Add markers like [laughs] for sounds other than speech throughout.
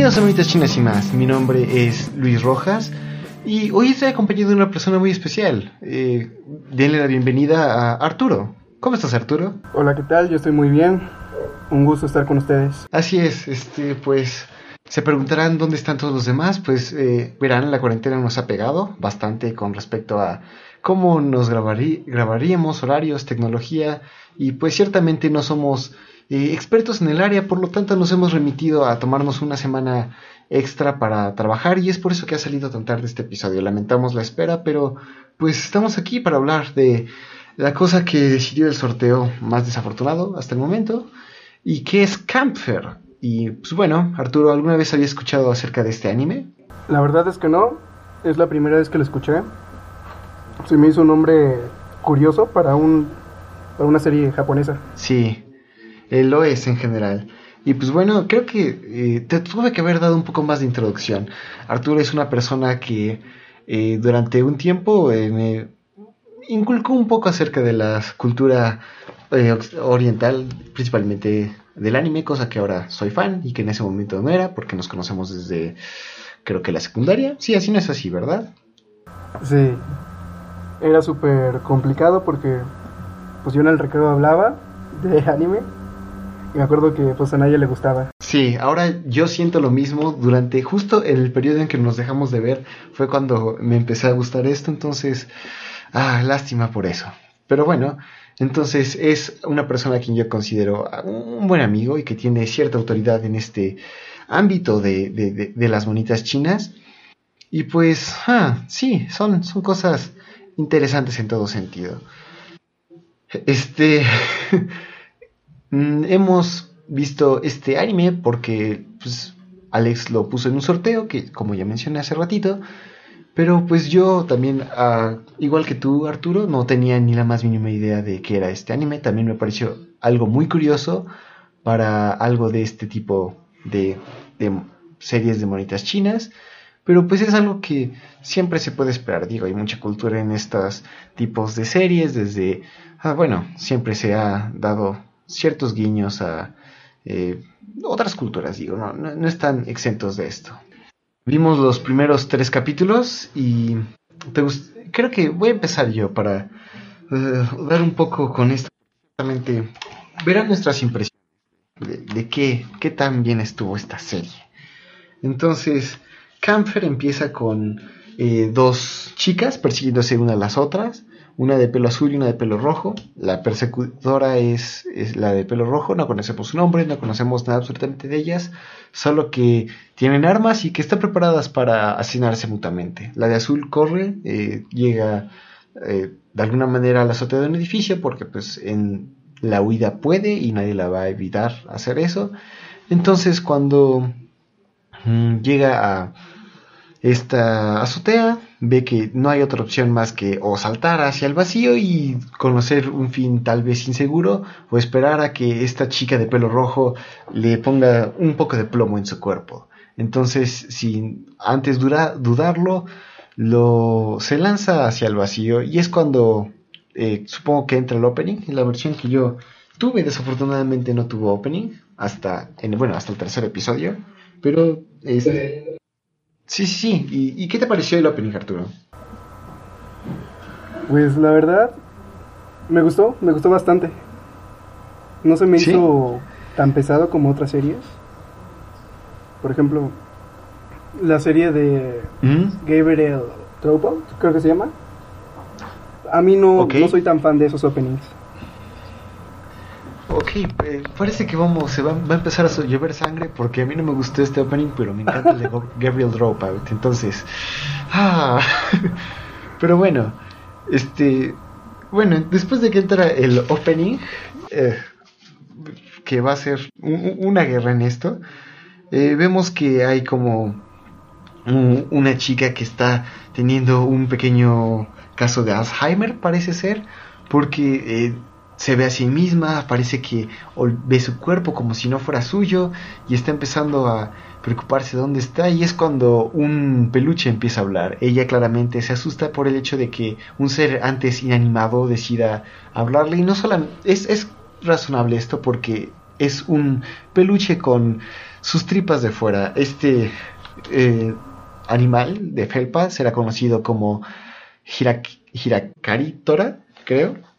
Bienvenidos a Monitas Chinas y más. Mi nombre es Luis Rojas y hoy estoy acompañado de una persona muy especial. Eh, denle la bienvenida a Arturo. ¿Cómo estás, Arturo? Hola, ¿qué tal? Yo estoy muy bien. Un gusto estar con ustedes. Así es, este, pues se preguntarán dónde están todos los demás. Pues eh, verán, la cuarentena nos ha pegado bastante con respecto a cómo nos grabarí, grabaríamos, horarios, tecnología y pues ciertamente no somos eh, expertos en el área, por lo tanto nos hemos remitido a tomarnos una semana extra para trabajar y es por eso que ha salido tan tarde este episodio. Lamentamos la espera, pero pues estamos aquí para hablar de la cosa que decidió el sorteo más desafortunado hasta el momento y que es Campfer. Y pues bueno, Arturo, ¿alguna vez había escuchado acerca de este anime? La verdad es que no, es la primera vez que lo escuché. Se me hizo un nombre curioso para, un, para una serie japonesa. Sí, lo es en general. Y pues bueno, creo que eh, te tuve que haber dado un poco más de introducción. Arturo es una persona que eh, durante un tiempo eh, me inculcó un poco acerca de la cultura oriental, principalmente del anime, cosa que ahora soy fan y que en ese momento no era, porque nos conocemos desde creo que la secundaria. Sí, así no es así, ¿verdad? Sí, era súper complicado porque pues yo en el recreo hablaba de anime me acuerdo que pues a nadie le gustaba. Sí, ahora yo siento lo mismo. Durante justo el periodo en que nos dejamos de ver fue cuando me empecé a gustar esto. Entonces, ah, lástima por eso. Pero bueno, entonces es una persona a quien yo considero un buen amigo y que tiene cierta autoridad en este ámbito de, de, de, las monitas chinas. Y pues, ah, sí, son, son cosas interesantes en todo sentido. Este... [laughs] Mm, hemos visto este anime porque pues, Alex lo puso en un sorteo, que como ya mencioné hace ratito. Pero pues yo también, ah, igual que tú Arturo, no tenía ni la más mínima idea de qué era este anime. También me pareció algo muy curioso para algo de este tipo de, series de monitas chinas. Pero pues es algo que siempre se puede esperar. Digo, hay mucha cultura en estos tipos de series. Desde, ah, bueno, siempre se ha dado ciertos guiños a eh, otras culturas, digo, no, no, están exentos de esto. Vimos los primeros tres capítulos y creo que voy a empezar yo para eh, dar un poco con esto. Verán nuestras impresiones de, qué, qué tan bien estuvo esta serie. Entonces, Camfer empieza con eh, dos chicas persiguiéndose una a las otras una de pelo azul y una de pelo rojo. La persecutora es, la de pelo rojo, no conocemos su nombre, no conocemos nada absolutamente de ellas, solo que tienen armas y que están preparadas para asesinarse mutuamente. La de azul corre, eh, llega eh, de alguna manera a la azotea de un edificio porque pues en la huida puede y nadie la va a evitar hacer eso. Entonces cuando mm, llega a esta azotea, ve que no hay otra opción más que o saltar hacia el vacío y conocer un fin tal vez inseguro o esperar a que esta chica de pelo rojo le ponga un poco de plomo en su cuerpo. Entonces, sin antes dudarlo, lo, se lanza hacia el vacío y es cuando eh, supongo que entra el opening. En la versión que yo tuve, desafortunadamente no tuvo opening hasta, en, bueno, hasta el tercer episodio. Pero Sí, sí, sí. ¿Y, qué te pareció el opening, Arturo? Pues la verdad, me gustó, me gustó bastante. No se me hizo tan pesado como otras series. Por ejemplo, la serie de ¿Mm? Gabriel Dropout, creo que se llama. A mí no, no soy tan fan de esos openings. Ok, eh, parece que vamos, se va, a empezar a llover sangre porque a mí no me gustó este opening, pero me encanta el de [laughs] Gabriel Dropout. Entonces, ah, [laughs] pero bueno, este, bueno, después de que entra el opening, eh, que va a ser una guerra en esto, eh, vemos que hay como una chica que está teniendo un pequeño caso de Alzheimer, parece ser, porque se ve a sí misma, parece que ve su cuerpo como si no fuera suyo y está empezando a preocuparse de dónde está y es cuando un peluche empieza a hablar. Ella claramente se asusta por el hecho de que un ser antes inanimado decida hablarle y no solo es, es razonable esto porque es un peluche con sus tripas de fuera. Este eh, animal de felpa será conocido como Hirakari Tora, creo.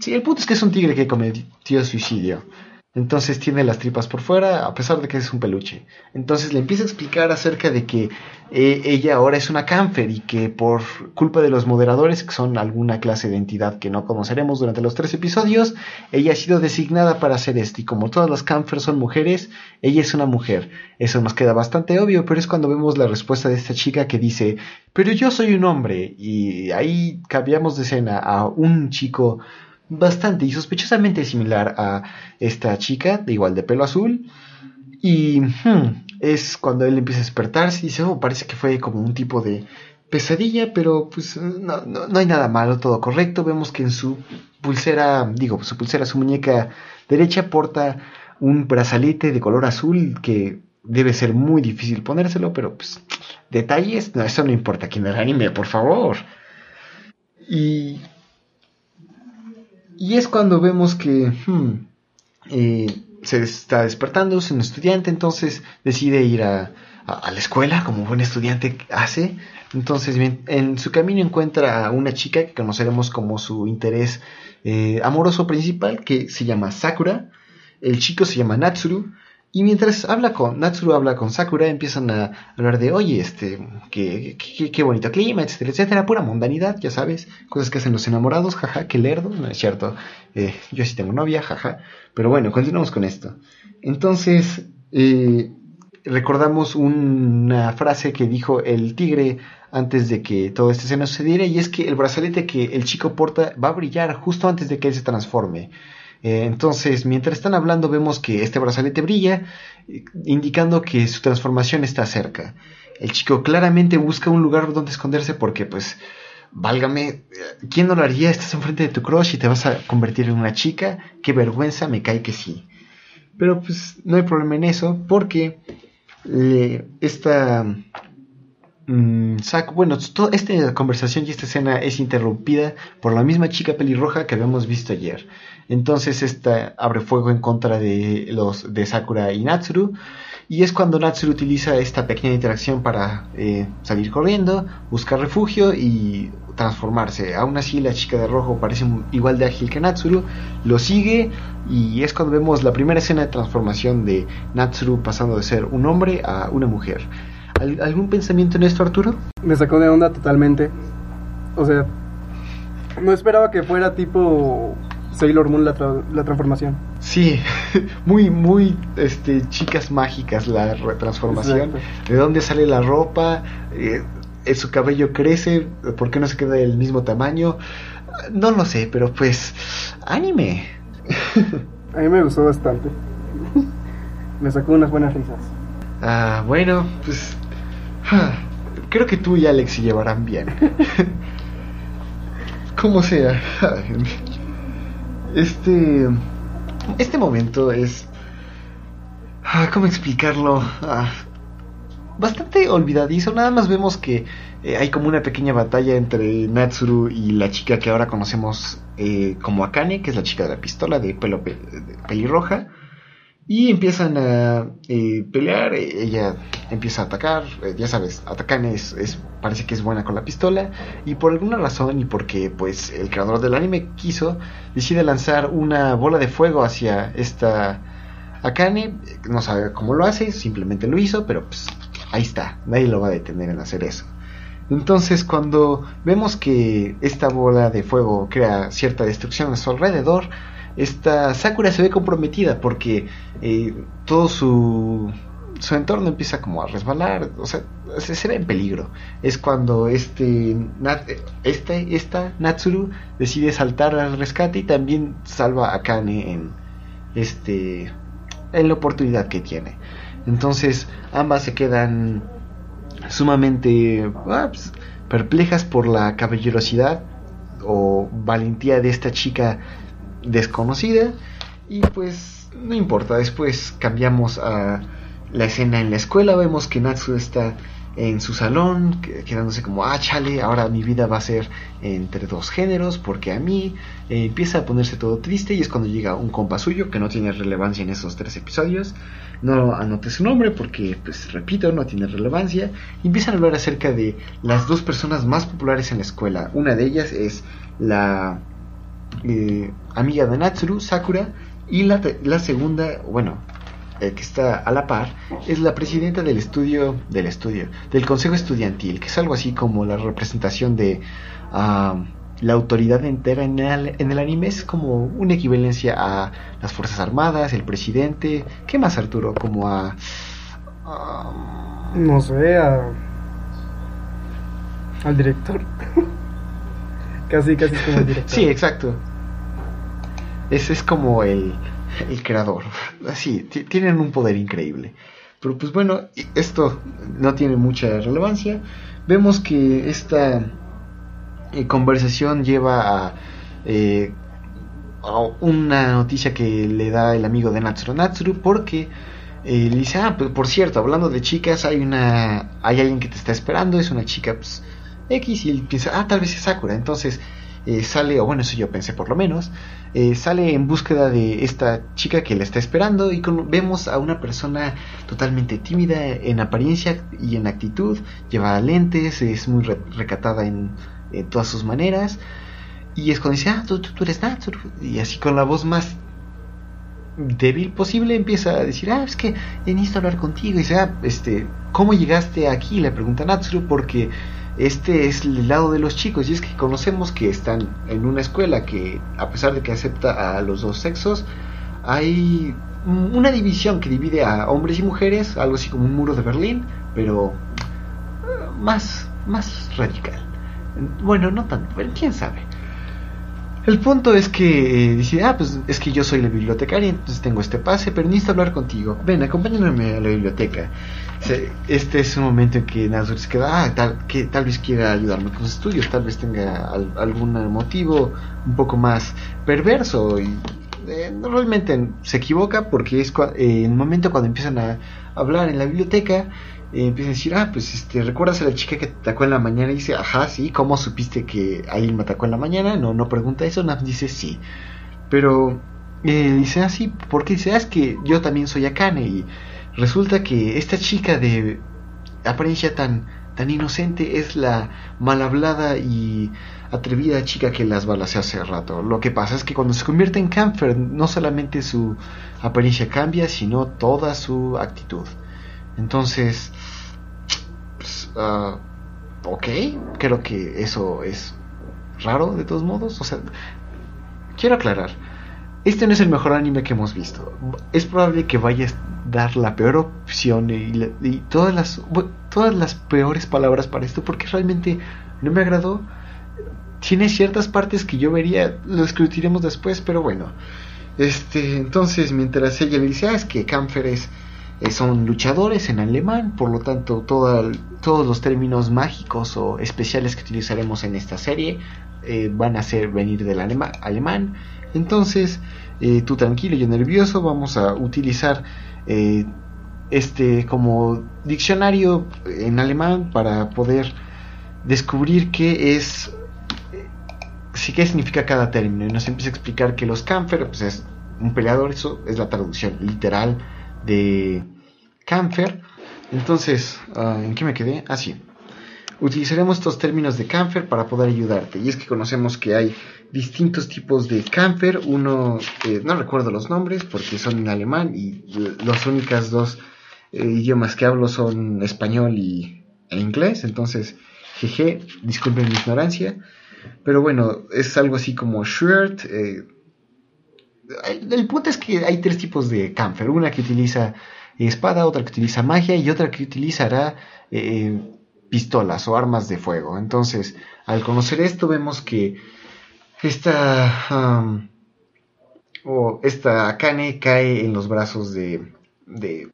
Sí, el punto es que es un tigre que cometió suicidio. Entonces tiene las tripas por fuera, a pesar de que es un peluche. Entonces le empieza a explicar acerca de que eh, ella ahora es una cánfer y que por culpa de los moderadores, que son alguna clase de entidad que no conoceremos durante los tres episodios, ella ha sido designada para hacer esto. Y como todas las cánfer son mujeres, ella es una mujer. Eso nos queda bastante obvio, pero es cuando vemos la respuesta de esta chica que dice, pero yo soy un hombre. Y ahí cambiamos de escena a un chico bastante y sospechosamente similar a esta chica, de igual de pelo azul. Y hmm, es cuando él empieza a despertarse y dice, oh, parece que fue como un tipo de pesadilla, pero pues no, no, hay nada malo, todo correcto. Vemos que en su pulsera, digo, su pulsera, su muñeca derecha porta un brazalete de color azul que debe ser muy difícil ponérselo, pero pues detalles, no, eso no importa aquí en el anime, por favor. Y y es cuando vemos que hmm, eh, se está despertando, es un estudiante, entonces decide ir a, la escuela, como buen estudiante hace. Entonces, en su camino encuentra a una chica que conoceremos como su interés eh, amoroso principal, que se llama Sakura. El chico se llama Natsuru. Y mientras habla con Natsuru, habla con Sakura, empiezan a hablar de, oye, este, qué, qué, bonito clima, etcétera, etcétera, pura mundanidad, ya sabes, cosas que hacen los enamorados, jaja, qué lerdo, no es cierto, eh, yo sí tengo novia, jaja, pero bueno, continuamos con esto. Entonces, eh, recordamos una frase que dijo el tigre antes de que todo este escena sucediera, y es que el brazalete que el chico porta va a brillar justo antes de que él se transforme. Eh, entonces, mientras están hablando, vemos que este brazalete brilla, indicando que su transformación está cerca. El chico claramente busca un lugar donde esconderse porque, pues, válgame, ¿quién no lo haría? Estás enfrente de tu crush y te vas a convertir en una chica. Qué vergüenza, me cae que sí. Pero, pues, no hay problema en eso porque eh, esta Mm, bueno, toda esta conversación y esta escena es interrumpida por la misma chica pelirroja que habíamos visto ayer. Entonces esta abre fuego en contra de los de Sakura y Natsuru. Y es cuando Natsuru utiliza esta pequeña interacción para eh, salir corriendo, buscar refugio y transformarse. Aún así la chica de rojo parece igual de ágil que Natsuru, lo sigue y es cuando vemos la primera escena de transformación de Natsuru pasando de ser un hombre a una mujer. ¿Algún pensamiento en esto, Arturo? Me sacó de onda totalmente. O sea, no esperaba que fuera tipo Sailor Moon la, transformación. Sí, [laughs] muy, muy este, chicas mágicas la transformación. ¿De dónde sale la ropa? Eh, ¿Su cabello crece? ¿Por qué no se queda del mismo tamaño? No lo sé, pero pues, anime. [laughs] A mí me gustó bastante. [laughs] me sacó unas buenas risas. Ah, bueno, pues Creo que tú y Alex se llevarán bien. Como sea. Este. Este momento es. Ah, ¿Cómo explicarlo? Ah, bastante olvidadizo. Nada más vemos que eh, hay como una pequeña batalla entre Natsuru y la chica que ahora conocemos eh, como Akane, que es la chica de la pistola de pelo pelirroja. Y empiezan a eh, pelear, eh, ella empieza a atacar, eh, ya sabes, atacan es, parece que es buena con la pistola, y por alguna razón, y porque pues el creador del anime quiso, decide lanzar una bola de fuego hacia esta Akane, no sabe cómo lo hace, simplemente lo hizo, pero pues ahí está, nadie lo va a detener en hacer eso. Entonces cuando vemos que esta bola de fuego crea cierta destrucción a su alrededor, esta Sakura se ve comprometida porque eh, todo su, su entorno empieza como a resbalar, o sea, se, ve en peligro. Es cuando este, este, esta Natsuru decide saltar al rescate y también salva a Kane en, este, en la oportunidad que tiene. Entonces ambas se quedan sumamente ah, pues, perplejas por la caballerosidad o valentía de esta chica desconocida y pues no importa, después cambiamos a la escena en la escuela, vemos que Natsu está en su salón, quedándose como, ah, chale, ahora mi vida va a ser entre dos géneros, porque a mí eh, empieza a ponerse todo triste y es cuando llega un compa suyo que no tiene relevancia en esos tres episodios. No anote su nombre porque, pues, repito, no tiene relevancia. Y empiezan a hablar acerca de las dos personas más populares en la escuela. Una de ellas es la eh, amiga de Natsuru, Sakura, y la, la segunda, bueno, eh, que está a la par, es la presidenta del estudio, del estudio, del consejo estudiantil, que es algo así como la representación de la autoridad entera en el, en el, anime, es como una equivalencia a las Fuerzas Armadas, el presidente, ¿qué más Arturo? Como a... no sé, a... al director. [laughs] casi, casi como el [laughs] director. Sí, exacto. Es como el el creador. Así, tienen un poder increíble. Pero pues bueno, esto no tiene mucha relevancia. Vemos que esta eh, conversación lleva a, eh, a, una noticia que le da el amigo de Natsuru Natsuru porque eh, le dice, ah, pues, por cierto, hablando de chicas, hay una hay alguien que te está esperando, es una chica pues, X y él piensa, ah, tal vez es Sakura. Entonces sale, o bueno, eso yo pensé por lo menos, eh, sale en búsqueda de esta chica que la está esperando y vemos a una persona totalmente tímida en apariencia y en actitud, lleva lentes, es muy recatada en, todas sus maneras y es cuando dice, ah, tú, eres Natsuru y así con la voz más débil posible empieza a decir, ah, es que necesito hablar contigo y dice, ah, este, ¿cómo llegaste aquí? Le pregunta Natsuru porque este es el lado de los chicos y es que conocemos que están en una escuela que a pesar de que acepta a los dos sexos hay una división que divide a hombres y mujeres algo así como un muro de Berlín pero eh, más más radical bueno no tanto pero quién sabe el punto es que eh, dice, ah, pues es que yo soy la bibliotecaria, entonces tengo este pase, pero necesito hablar contigo. Ven, acompáñame a la biblioteca. Este es un momento en que Nazur se queda, ah, tal, que tal vez quiera ayudarme con los estudios, tal vez tenga algún motivo un poco más perverso y eh, realmente se equivoca porque es eh, el momento cuando empiezan a hablar en la biblioteca eh, empieza a decir, ah, pues este, ¿recuerdas a la chica que te atacó en la mañana? Y dice, ajá, sí, ¿cómo supiste que alguien me atacó en la mañana? No, no pregunta eso, nada dice sí. Pero eh, dice así, ah, porque dice, ah, es que yo también soy Akane y resulta que esta chica de apariencia tan, tan inocente es la mal hablada y atrevida chica que las balas hace rato. Lo que pasa es que cuando se convierte en Camfer, no solamente su apariencia cambia, sino toda su actitud. Entonces, Uh, ok, creo que eso es raro de todos modos. O sea, quiero aclarar, este no es el mejor anime que hemos visto. Es probable que vaya a dar la peor opción y, todas las todas las peores palabras para esto porque realmente no me agradó. Tiene ciertas partes que yo vería, lo discutiremos después, pero bueno. Este, entonces, mientras ella le dice, ah, es que Camfer eh, son luchadores en alemán, por lo tanto todos los términos mágicos o especiales que utilizaremos en esta serie eh, van a ser venir del alemán. Entonces, eh, tú tranquilo, y nervioso, vamos a utilizar este como diccionario en alemán para poder descubrir qué es, sí, qué significa cada término. Y nos empieza a explicar que los Kampfer pues es un peleador, eso es la traducción literal de Camfer. Entonces, ah, ¿en qué me quedé? Así. Ah, Utilizaremos estos términos de Camfer para poder ayudarte. Y es que conocemos que hay distintos tipos de Camfer. Uno, eh, no recuerdo los nombres porque son en alemán y las únicas dos eh, idiomas que hablo son español y, e inglés. Entonces, jeje, disculpen mi ignorancia. Pero bueno, es algo así como shirt. Eh, el punto es que hay tres tipos de Camfer. Una que utiliza espada, otra que utiliza magia y otra que utilizará pistolas o armas de fuego. Entonces, al conocer esto, vemos que esta, o esta Akane cae en los brazos de, de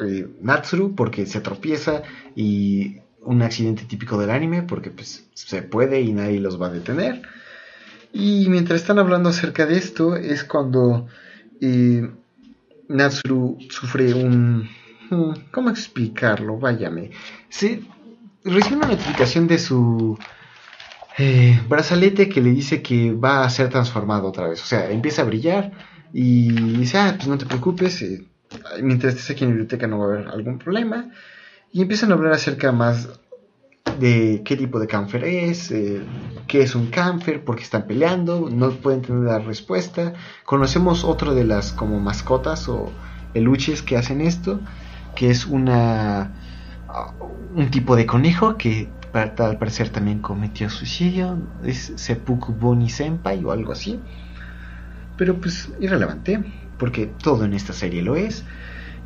eh, Natsuru porque se tropieza y un accidente típico del anime porque pues se puede y nadie los va a detener. Y mientras están hablando acerca de esto es cuando eh, Natsuru sufre un ¿Cómo explicarlo? Váyame. Se recibe una notificación de su eh, brazalete que le dice que va a ser transformado otra vez. O sea, empieza a brillar y dice, ah, pues no te preocupes, eh, mientras estés aquí en la biblioteca no va a haber algún problema. Y empiezan a hablar acerca más de qué tipo de cáncer es, eh, qué es un cáncer, por qué están peleando, no pueden tener la respuesta. Conocemos otro de las como mascotas o peluches que hacen esto, que es una un tipo de conejo que al parecer también cometió suicidio, es Seppuku Boni Senpai o algo así. Pero pues irrelevante, porque todo en esta serie lo es.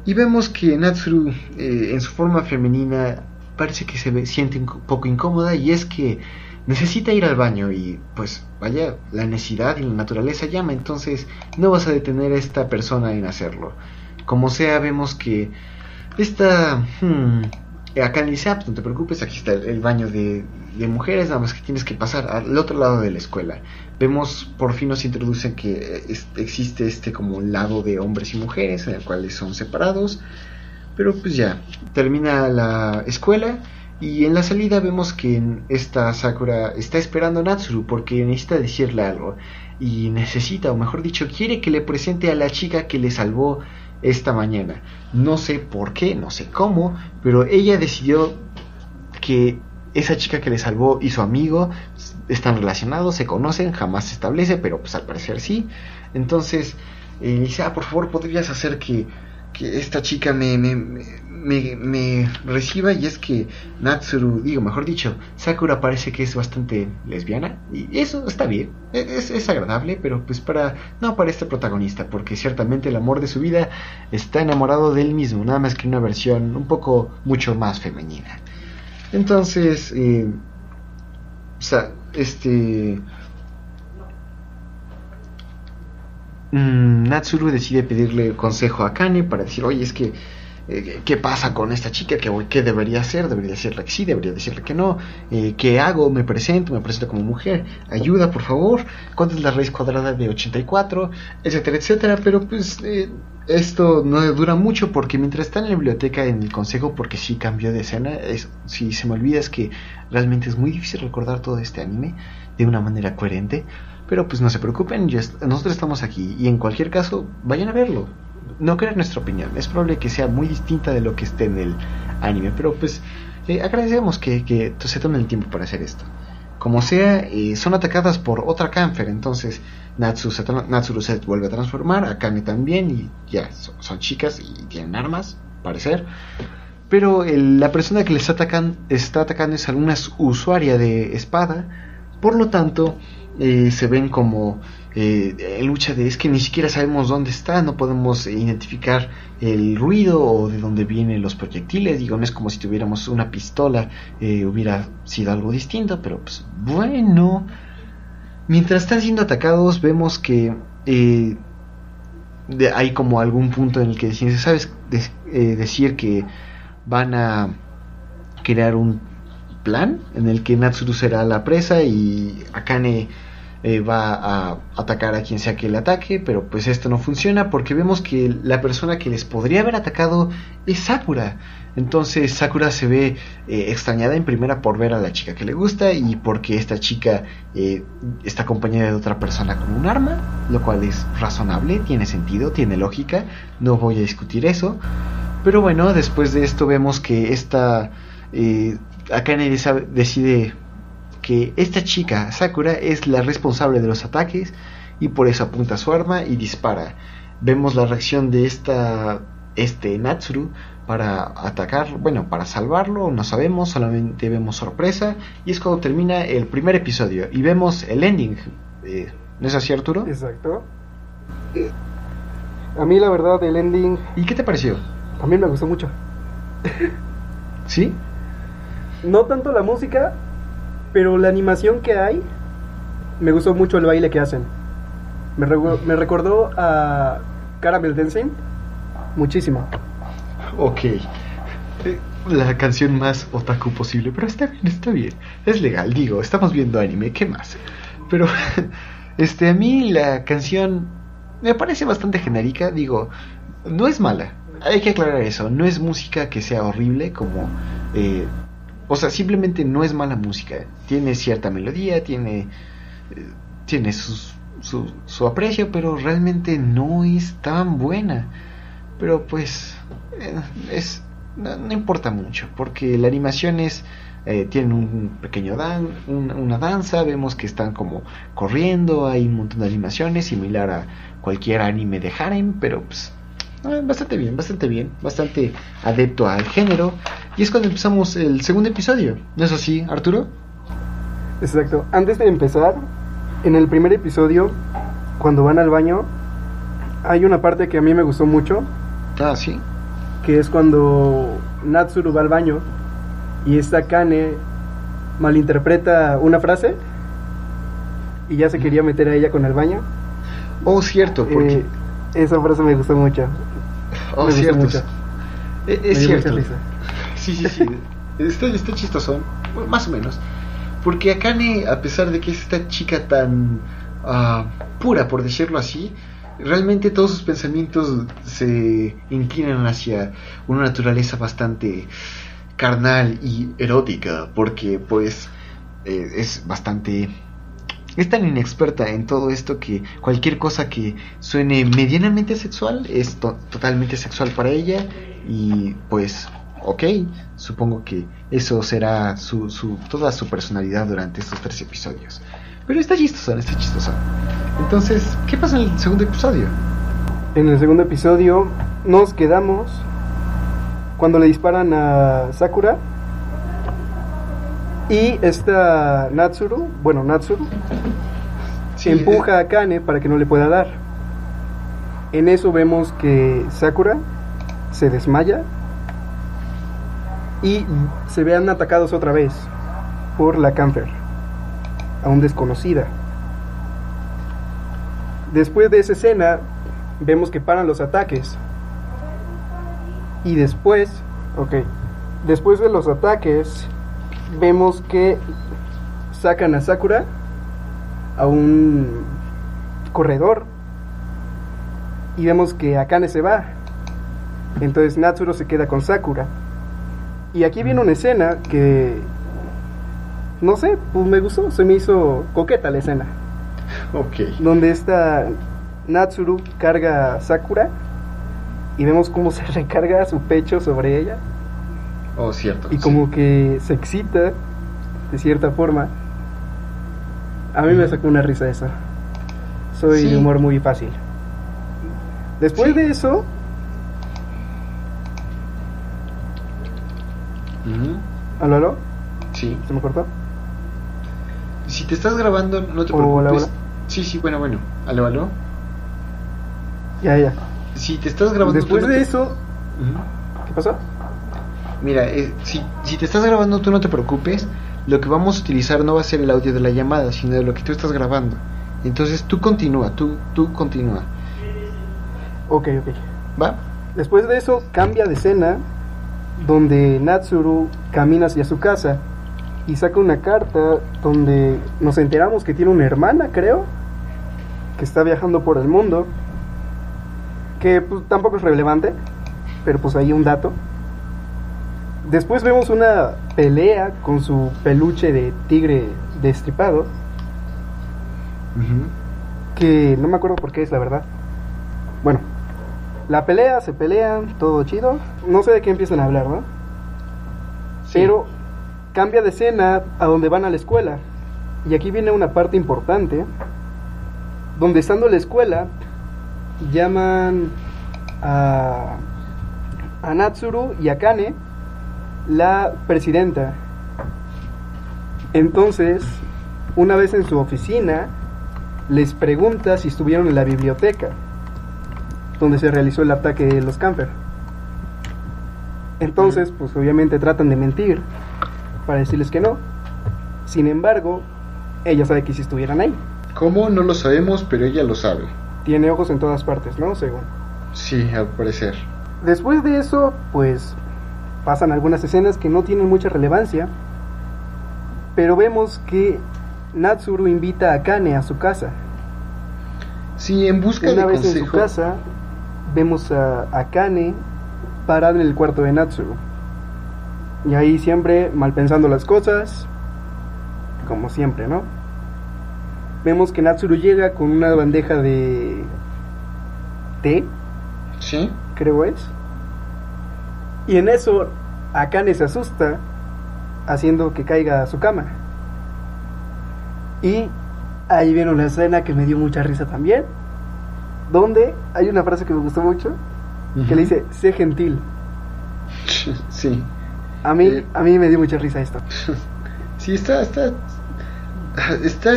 Y vemos que Natsuru eh, en su forma femenina parece que se siente un poco incómoda y es que necesita ir al baño y pues vaya, la necesidad y la naturaleza llama, entonces no vas a detener a esta persona en hacerlo. Como sea, vemos que esta... Hmm, acá en dice, ah, pues no te preocupes, aquí está el, baño de, mujeres, nada más que tienes que pasar al otro lado de la escuela. Vemos, por fin nos introducen que existe este como lado de hombres y mujeres, en el cual son separados. Pero pues ya, termina la escuela y en la salida vemos que esta Sakura está esperando a Natsuru porque necesita decirle algo. Y necesita, o mejor dicho, quiere que le presente a la chica que le salvó esta mañana. No sé por qué, no sé cómo, pero ella decidió que esa chica que le salvó y su amigo están relacionados, se conocen, jamás se establece, pero pues al parecer sí. Entonces eh, dice, ah, por favor, podrías hacer que que esta chica me, me, me, reciba y es que Natsuru, digo, mejor dicho, Sakura parece que es bastante lesbiana y eso está bien, e, es, es, agradable, pero pues para, no para este protagonista, porque ciertamente el amor de su vida está enamorado de él mismo, nada más que una versión un poco mucho más femenina. Entonces, eh, o sea, este... Mm, Natsuru decide pedirle consejo a Kane para decir, oye, es que, eh, ¿qué pasa con esta chica? ¿Qué, ¿Qué, debería hacer? ¿Debería decirle que sí? ¿Debería decirle que no? Eh, ¿Qué hago? ¿Me presento? ¿Me presento como mujer? Ayuda, por favor. ¿Cuánto es la raíz cuadrada de 84? Etcétera, etcétera. Pero pues eh, esto no dura mucho porque mientras está en la biblioteca en el consejo, porque sí cambió de escena, es, si se me olvida es que realmente es muy difícil recordar todo este anime de una manera coherente. Pero pues no se preocupen, nosotros estamos aquí y en cualquier caso vayan a verlo. No crean nuestra opinión, es probable que sea muy distinta de lo que esté en el anime, pero pues eh, agradecemos que, se tomen el tiempo para hacer esto. Como sea, eh, son atacadas por otra cáncer, entonces Natsu se, se vuelve a transformar, Akane también, y ya, son, chicas y tienen armas, parecer. Pero la persona que les atacan, está atacando es alguna usuaria de espada, por lo tanto, eh, se ven como eh, en lucha de es que ni siquiera sabemos dónde está, no podemos identificar el ruido o de dónde vienen los proyectiles, digo, no es como si tuviéramos una pistola, eh, hubiera sido algo distinto, pero pues bueno, mientras están siendo atacados vemos que hay como algún punto en el que sabes decir que van a crear un plan en el que Natsuru será la presa y Akane eh, va a atacar a quien sea que le ataque, pero pues esto no funciona porque vemos que la persona que les podría haber atacado es Sakura. Entonces Sakura se ve eh, extrañada en primera por ver a la chica que le gusta y porque esta chica eh, está acompañada de otra persona con un arma, lo cual es razonable, tiene sentido, tiene lógica, no voy a discutir eso. Pero bueno, después de esto vemos que esta Akane decide que esta chica, Sakura, es la responsable de los ataques y por eso apunta su arma y dispara. Vemos la reacción de esta este Natsuru para atacar, bueno, para salvarlo, no sabemos, solamente vemos sorpresa y es cuando termina el primer episodio y vemos el ending. Eh, ¿No es así, Arturo? Exacto. A mí la verdad el ending... ¿Y qué te pareció? A mí me gustó mucho. ¿Sí? no tanto la música, pero la animación que hay, me gustó mucho el baile que hacen. Me, me recordó a Caramel Dancing muchísimo. Ok. Eh, la canción más otaku posible, pero está bien, está bien. Es legal, digo, estamos viendo anime, ¿qué más? Pero, [laughs] este, a mí la canción me parece bastante genérica, digo, no es mala, hay que aclarar eso, no es música que sea horrible como... Eh, o sea, simplemente no es mala música. Tiene cierta melodía, tiene, eh, tiene sus, su, su, aprecio, pero realmente no es tan buena. Pero pues eh, es no, importa mucho, porque la animación es... Eh, tienen un pequeño dan, un, una danza, vemos que están como corriendo, hay un montón de animaciones, similar a cualquier anime de harem, pero pues bastante bien, bastante bien, bastante adepto al género. Y es cuando empezamos el segundo episodio, ¿no es así, Arturo? Exacto. Antes de empezar, en el primer episodio, cuando van al baño, hay una parte que a mí me gustó mucho. Ah, sí. Que es cuando Natsuru va al baño y esta Kane malinterpreta una frase y ya se quería meter a ella con el baño. Oh, cierto, porque... Eh, esa frase me gustó mucho. Oh, me cierto. Mucho. Es, es cierto. Sí, sí, sí. está, está chistoso, bueno, más o menos. Porque Akane, a pesar de que es esta chica tan uh, pura, por decirlo así, realmente todos sus pensamientos se inclinan hacia una naturaleza bastante carnal y erótica, porque pues eh, es bastante es tan inexperta en todo esto que cualquier cosa que suene medianamente sexual es to totalmente sexual para ella y pues ok, supongo que eso será su, su, toda su personalidad durante estos tres episodios. Pero está chistoso, está chistoso. Entonces, ¿qué pasa en el segundo episodio? En el segundo episodio nos quedamos cuando le disparan a Sakura y esta Natsuru, bueno, Natsuru, Sí, empuja a Kane para que no le pueda dar. En eso vemos que Sakura se desmaya y se vean atacados otra vez por la camper, aún desconocida. Después de esa escena, vemos que paran los ataques. Y después, ok, después de los ataques, vemos que sacan a Sakura a un corredor y vemos que Akane se va. Entonces Natsuro se queda con Sakura. Y aquí viene una escena que no sé, pues me gustó, se me hizo coqueta la escena. Ok. Donde esta Natsuru carga a Sakura y vemos cómo se [laughs] recarga su pecho sobre ella Oh, cierto. y como que se excita de cierta forma. A mí me sacó una risa eso. Soy Sí. de humor muy fácil. Después Sí. de eso. ¿aló, aló? Sí. ¿Se me cortó? Si te estás grabando, no te preocupes. hola. Sí, sí, bueno, bueno. Aló, aló. Ya, ya. Si te estás grabando... tú Después no de te- eso. ¿qué pasó? Mira, eh, si, si te estás grabando, tú no te preocupes. Lo que vamos a utilizar no va a ser el audio de la llamada, sino de lo que tú estás grabando. Entonces tú continúa, tú, tú continúa. Ok, ok. ¿Va? Después de eso, cambia de escena donde Natsuru camina hacia su casa y saca una carta donde nos enteramos que tiene una hermana, creo, que está viajando por el mundo, que pues, tampoco es relevante, pero pues ahí un dato. Después vemos una pelea con su peluche de tigre destripado, que no me acuerdo por qué es la verdad. Bueno, la pelea, se pelean, todo chido. No sé de qué empiezan a hablar, ¿no? Sí. Pero cambia de escena a donde van a la escuela. Y aquí viene una parte importante, donde estando en la escuela, llaman a, a Natsuru y a Kane la presidenta. Entonces, una vez en su oficina, les pregunta si estuvieron en la biblioteca, donde se realizó el ataque de los camper. Entonces, pues obviamente tratan de mentir para decirles que no. Sin embargo, ella sabe que si estuvieran ahí. ¿Cómo? No lo sabemos, pero ella lo sabe. Tiene ojos en todas partes, ¿no? Según. Sí, al parecer. Después de eso, pues pasan algunas escenas que no tienen mucha relevancia, pero vemos que Natsuru invita a Kane a su casa. Sí, en busca Una de vez en su consejo. casa, vemos a, a Kane parada en el cuarto de Natsuru. Y ahí siempre mal pensando las cosas, como siempre, ¿no? Vemos que Natsuru llega con una bandeja de té, Sí. creo es. Y en eso Akane se asusta, haciendo que caiga a su cama. Y ahí viene una escena que me dio mucha risa también, donde hay una frase que me gustó mucho, que le dice, sé gentil. [laughs] Sí. A mí, Eh. a mí me dio mucha risa esto. [laughs] Sí, está, está, está,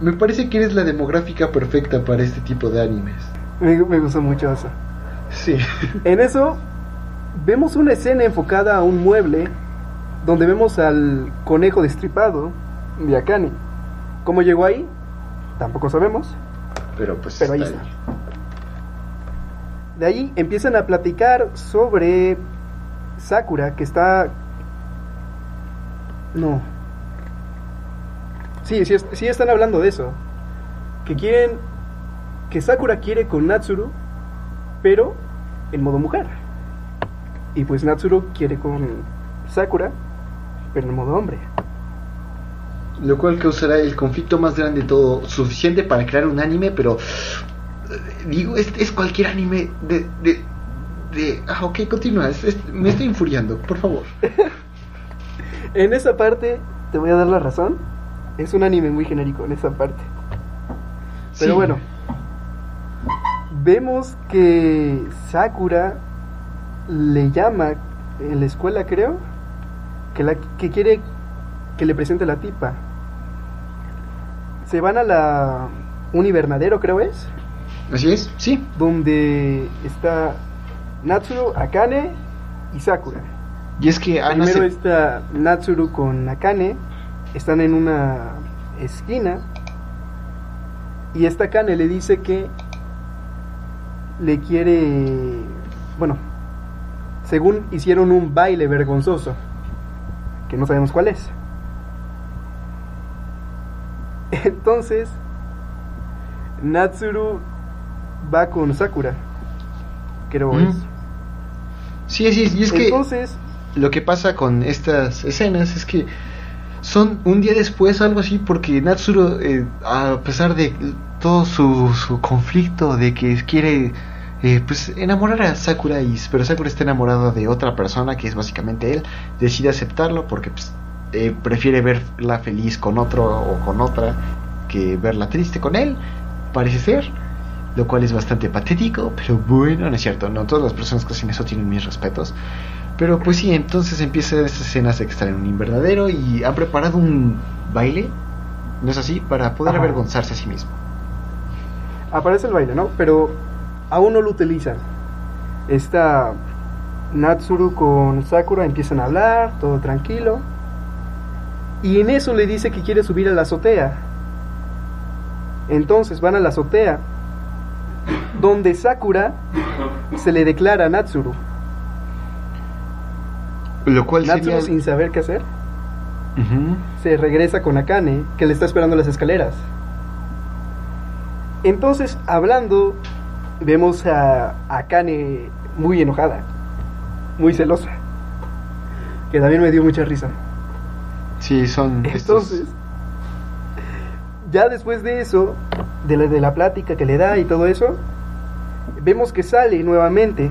me parece que eres la demográfica perfecta para este tipo de animes. Me, me gustó mucho eso. Sí. En eso vemos una escena enfocada a un mueble donde vemos al conejo destripado de Akane. ¿Cómo llegó ahí? Tampoco sabemos, Pero pues. pero ahí está. De ahí empiezan a platicar sobre Sakura que está... No. Sí, sí, sí están hablando de eso. Que quieren... Que Sakura quiere con Natsuru, pero en modo mujer. Y pues Natsuru quiere con Sakura, pero en modo hombre. Lo cual causará el conflicto más grande de todo, suficiente para crear un anime, pero eh, digo, es, es cualquier anime de, de, de... Ah, ok, continúa, es- es- me estoy infuriando, por favor. [laughs] En esa parte, te voy a dar la razón. Es un anime muy genérico en esa parte. Pero Sí. bueno, vemos que Sakura le llama en la escuela, creo, que, la, que quiere que le presente la tipa. Se van a la un invernadero, creo es, Así es, sí. donde está Natsuru, Akane y Sakura. Y es que Ana Primero se- está Natsuru con Akane, están en una esquina y esta Akane le dice que le quiere, bueno, según hicieron un baile vergonzoso, que no sabemos cuál es. Entonces, Natsuru va con Sakura, creo Mm. es. Sí, es, y es que... Entonces, lo que pasa con estas escenas es que son un día después o algo así porque Natsuro eh, a pesar de todo su, su conflicto de que quiere eh, pues enamorar a Sakura y, pero Sakura está enamorada de otra persona que es básicamente él decide aceptarlo porque pues, eh, prefiere verla feliz con otro o con otra que verla triste con él parece ser lo cual es bastante patético pero bueno no es cierto no todas las personas que hacen eso tienen mis respetos pero pues sí, entonces empiezan estas escenas están en un invernadero y han preparado un baile, ¿no es así? Para poder Ajá. avergonzarse a sí mismo. aparece el baile, ¿no? Pero aún no lo utilizan. Está Natsuru con Sakura, empiezan a hablar, todo tranquilo. Y en eso le dice que quiere subir a la azotea. Entonces van a la azotea, donde Sakura se le declara a Natsuru. Lo cual Natsuru, sería... sin saber qué hacer, se regresa con Akane, que le está esperando en las escaleras. Entonces, hablando, vemos a Akane muy enojada, muy celosa, que también me dio mucha risa. Sí, son... estos- Entonces, ya después de eso, de la, de la plática que le da y todo eso, vemos que sale nuevamente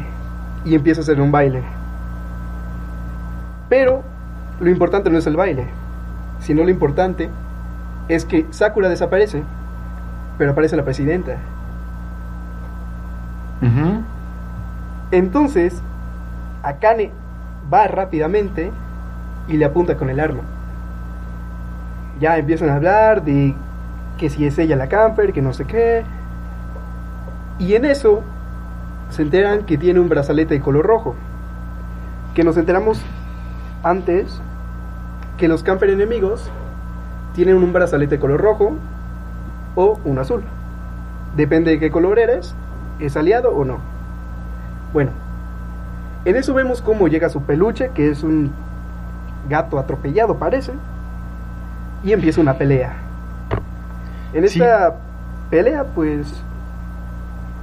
y empieza a hacer un baile. Pero lo importante no es el baile, sino lo importante es que Sakura desaparece, pero aparece la presidenta. Entonces, Akane va rápidamente y le apunta con el arma. Ya empiezan a hablar de que si es ella la camper, que no sé qué. Y en eso se enteran que tiene un brazalete de color rojo. Que nos enteramos antes que los camper enemigos tienen un brazalete de color rojo o un azul. Depende de qué color eres, es aliado o no. Bueno, en eso vemos cómo llega su peluche, que es un gato atropellado parece, y empieza una pelea. En Sí. esta pelea, pues,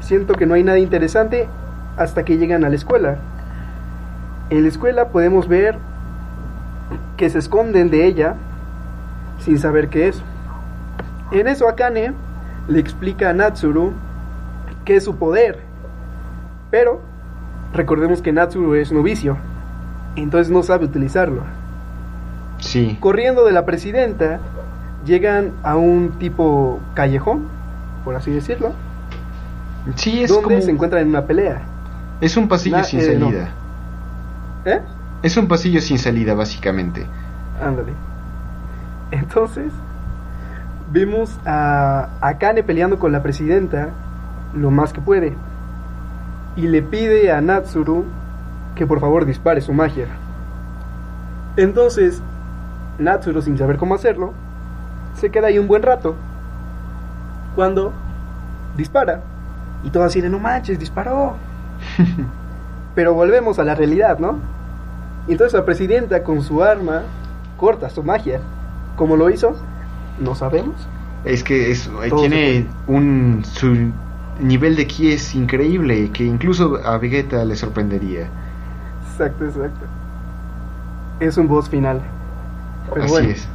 siento que no hay nada interesante hasta que llegan a la escuela. En la escuela podemos ver que se esconden de ella sin saber qué es. En eso Akane le explica a Natsuru qué es su poder. Pero recordemos que Natsuru es novicio, entonces no sabe utilizarlo. Sí. Corriendo de la presidenta, llegan a un tipo callejón, por así decirlo, Sí, es donde como... se encuentran en una pelea. Es un pasillo Na- sin eh, no. salida. ¿Eh? Es un pasillo sin salida, básicamente. Ándale. Entonces, vemos a Akane peleando con la presidenta lo más que puede. Y le pide a Natsuru que por favor dispare su magia. Entonces, Natsuru, sin saber cómo hacerlo, se queda ahí un buen rato. Cuando dispara. Y todo así de no manches, disparó. [laughs] Pero volvemos a la realidad, ¿no? Y entonces la presidenta con su arma corta su magia. ¿Cómo lo hizo? No sabemos. Es que es, tiene un... Su nivel de ki es increíble, que incluso a Vegeta le sorprendería. Exacto, exacto. Es un boss final. Pero Así bueno, es.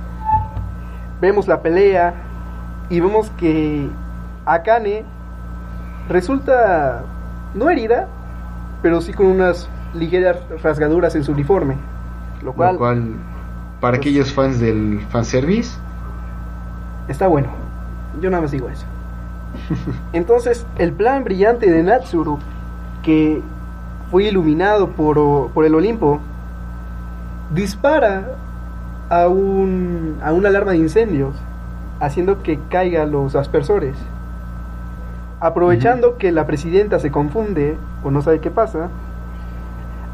vemos la pelea y vemos que Akane resulta no herida, pero sí con unas ligeras rasgaduras en su uniforme. Lo cual, Lo cual, para pues- aquellos fans del fanservice, está bueno. Yo nada más digo eso. [laughs] Entonces, el plan brillante de Natsuru, que fue iluminado por, por el Olimpo, dispara a, un, a una alarma de incendios, haciendo que caigan los aspersores. Aprovechando que la presidenta se confunde o no sabe qué pasa,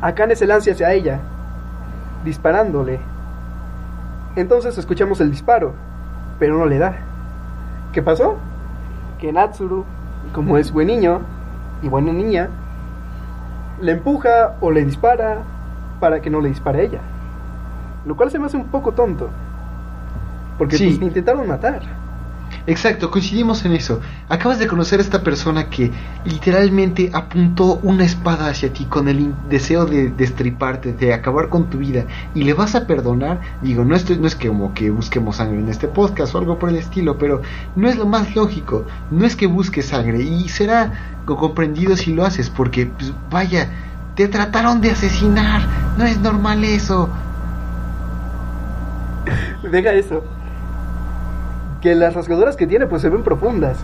Akane se lanza hacia ella, disparándole. Entonces escuchamos el disparo, pero no le da. ¿Qué pasó? Que Natsuru, como es buen niño y buena niña, le empuja o le dispara para que no le dispare a ella. Lo cual se me hace un poco tonto. Porque Sí. pues, intentaron matar. Exacto, coincidimos en eso. Acabas de conocer a esta persona que literalmente apuntó una espada hacia ti con el deseo de destriparte, de acabar con tu vida, y le vas a perdonar. Digo, no, estoy, no es que como que busquemos sangre en este podcast o algo por el estilo, pero no es lo más lógico. No es que busques sangre, y será co- comprendido si lo haces, porque, pues, vaya, te trataron de asesinar. No es normal eso. Deja eso. Que las rasgaduras que tiene pues se ven profundas.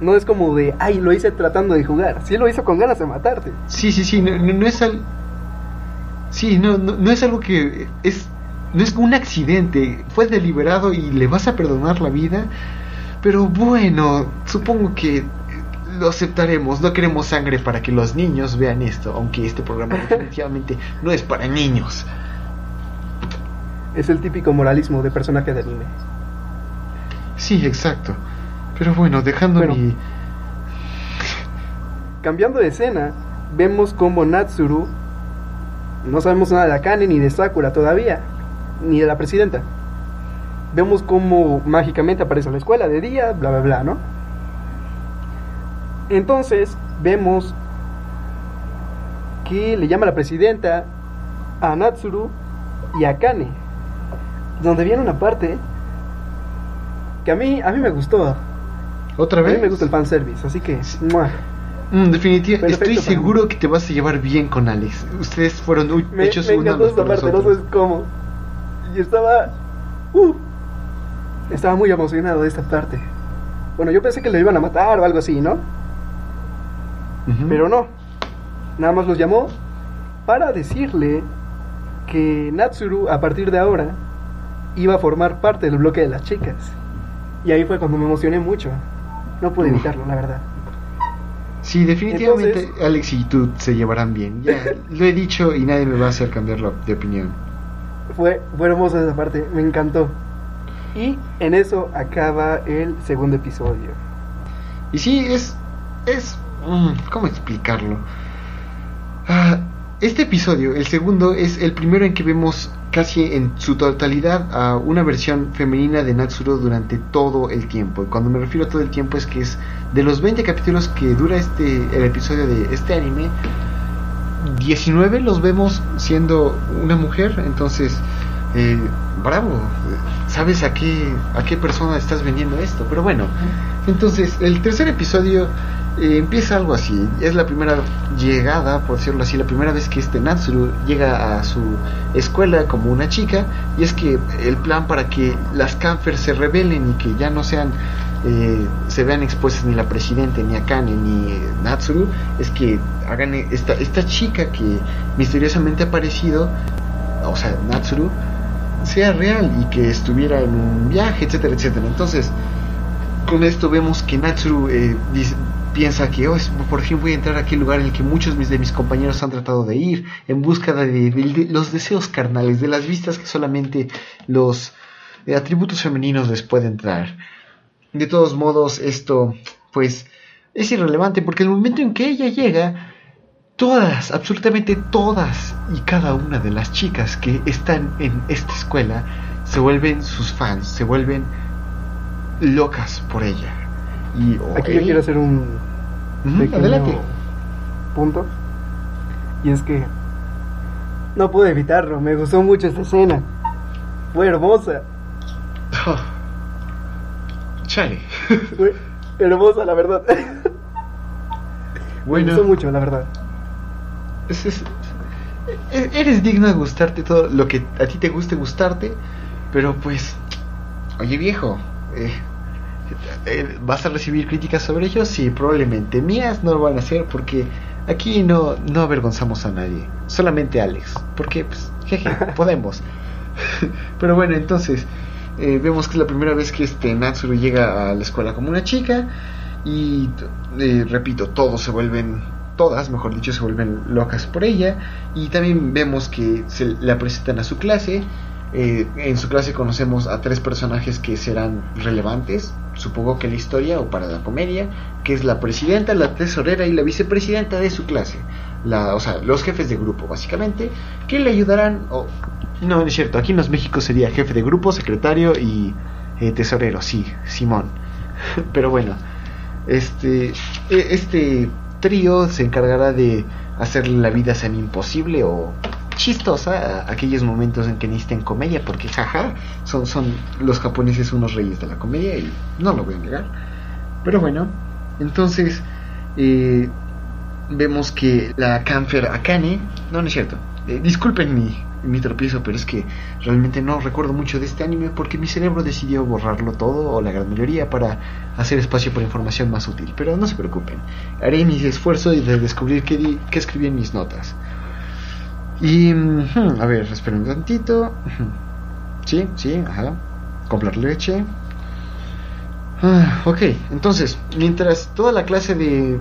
No es como de, ay, lo hice tratando de jugar. Sí lo hizo con ganas de matarte. Sí, sí, sí, no, no, no es al... Sí, no, no, no es algo que es... No es un accidente, fue deliberado y le vas a perdonar la vida. Pero bueno, supongo que lo aceptaremos. No queremos sangre para que los niños vean esto, aunque este programa [laughs] definitivamente no es para niños. Es el típico moralismo de personaje de anime. Sí, exacto. Pero bueno, dejando Bueno. mi... Cambiando de escena, vemos como Natsuru no sabemos nada de Akane ni de Sakura todavía, ni de la presidenta. Vemos cómo mágicamente aparece en la escuela de día, bla bla bla, ¿no? Entonces vemos que le llama la presidenta a Natsuru y a Akane, donde viene una parte que a mí a mí me gustó. ¿Otra A mí vez? me gusta el fanservice, así que ¡mua! Mm, definitivamente, estoy mí. seguro que te vas a llevar bien con Alex. Ustedes fueron Me, hechos me encantó esta por parte, no sabes cómo. Y estaba. Uh, estaba muy emocionado de esta parte. Bueno, yo pensé que le iban a matar o algo así, ¿no? Pero no. Nada más los llamó para decirle que Natsuru, a partir de ahora, iba a formar parte del bloque de las chicas. Y ahí fue cuando me emocioné mucho. No pude evitarlo, la verdad. Sí, definitivamente Entonces- Alex y tú se llevarán bien. Ya lo he dicho y nadie me va a hacer cambiar la- de opinión. Fue, fue hermosa esa parte, me encantó. Y en eso acaba el segundo episodio. Y sí, es. es. mm, ¿Cómo explicarlo? Ah, este episodio, el segundo, es el primero en que vemos casi en su totalidad a una versión femenina de Natsuro durante todo el tiempo. Y cuando me refiero a todo el tiempo es que es de los 20 capítulos que dura este el episodio de este anime, 19 los vemos siendo una mujer, entonces, eh, bravo, sabes a qué, a qué persona estás vendiendo esto. Pero bueno, entonces el tercer episodio eh, empieza algo así. Es la primera llegada, por decirlo así, la primera vez que este Natsuru llega a su escuela como una chica. Y es que el plan para que las Canfer se rebelen y que ya no sean eh, se vean expuestas ni la presidente, ni Akane, ni eh, Natsuru, es que hagan esta, esta chica que misteriosamente ha aparecido, o sea, Natsuru, sea real y que estuviera en un viaje, etcétera, etcétera. Entonces, con esto vemos que Natsuru dice, piensa que, oh, por fin voy a entrar a aquel lugar en el que muchos de mis compañeros han tratado de ir, en busca de, los deseos carnales, de las vistas que solamente los eh, atributos femeninos les pueden traer. De todos modos, esto, pues, es irrelevante porque el momento en que ella llega, todas, absolutamente todas y cada una de las chicas que están en esta escuela se vuelven sus fans, se vuelven locas por ella. Y, Aquí yo quiero hacer un, Adelante. punto. Y es que no pude evitarlo, me gustó mucho esta escena. Fue hermosa. [sighs] Chale. [laughs] Fue hermosa, la verdad. Bueno. Me gustó mucho, la verdad. Eres digno de gustarte todo lo que a ti te guste gustarte, pero pues, oye viejo, eh, ¿Vas a recibir críticas sobre ellos? Sí, probablemente. Mías no lo van a hacer porque aquí no, no avergonzamos a nadie. Solamente a Alex. Porque, pues, jeje, [laughs] podemos. Pero bueno, entonces, eh, vemos que es la primera vez que este Natsuru llega a la escuela como una chica. Y, eh, repito, todos se vuelven, todas, mejor dicho, se vuelven locas por ella. Y también vemos que se la presentan a su clase. En su clase conocemos a tres personajes que serán relevantes supongo que la historia o para la comedia, que es la presidenta, la tesorera y la vicepresidenta de su clase. La, o sea, los jefes de grupo, básicamente, que le ayudarán. o no, es cierto, aquí en los México sería jefe de grupo, secretario y eh, tesorero, sí, Simón. [laughs] Pero bueno, este, e, este trío se encargará de hacerle la vida semi imposible o chistosa aquellos momentos en que necesiten comedia, porque jaja, son, son los japoneses unos reyes de la comedia y no lo voy a negar. Pero bueno, entonces eh, vemos que la Canfer Akane, no, no es cierto, eh, disculpen mi, tropiezo, pero es que realmente no recuerdo mucho de este anime porque mi cerebro decidió borrarlo todo o la gran mayoría para hacer espacio para información más útil. Pero no se preocupen, haré mis esfuerzos de descubrir qué, qué escribí en mis notas. Y, a ver, esperen un tantito. Sí, sí, ajá. Comprar leche. Ah, ok, entonces, mientras toda la clase de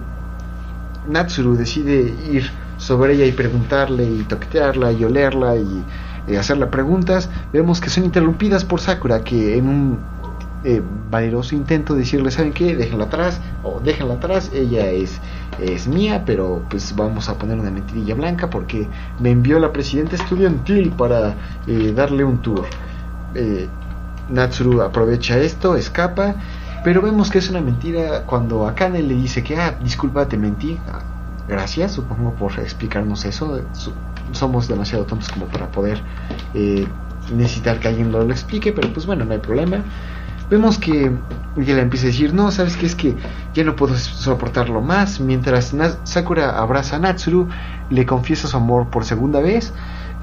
Natsuru decide ir sobre ella y preguntarle y toquetearla y olerla y, y hacerle preguntas, vemos que son interrumpidas por Sakura, que en un eh, valeroso intento de decirle, ¿saben qué? Déjenla atrás, o déjenla atrás, ella es, es mía, pero pues vamos a poner una mentirilla blanca porque me envió la presidenta estudiantil para eh, darle un tour. Eh, Natsuru aprovecha esto, escapa, pero vemos que es una mentira cuando Akane le dice que, ah, disculpa, te mentí. Ah, gracias, supongo, por explicarnos eso. Somos demasiado tontos como para poder necesitar que alguien lo explique, pero pues bueno, no hay problema vemos que le empieza a decir, no, sabes que es que ya no puedo soportarlo más, mientras Sakura abraza a Natsuru, le confiesa su amor por segunda vez,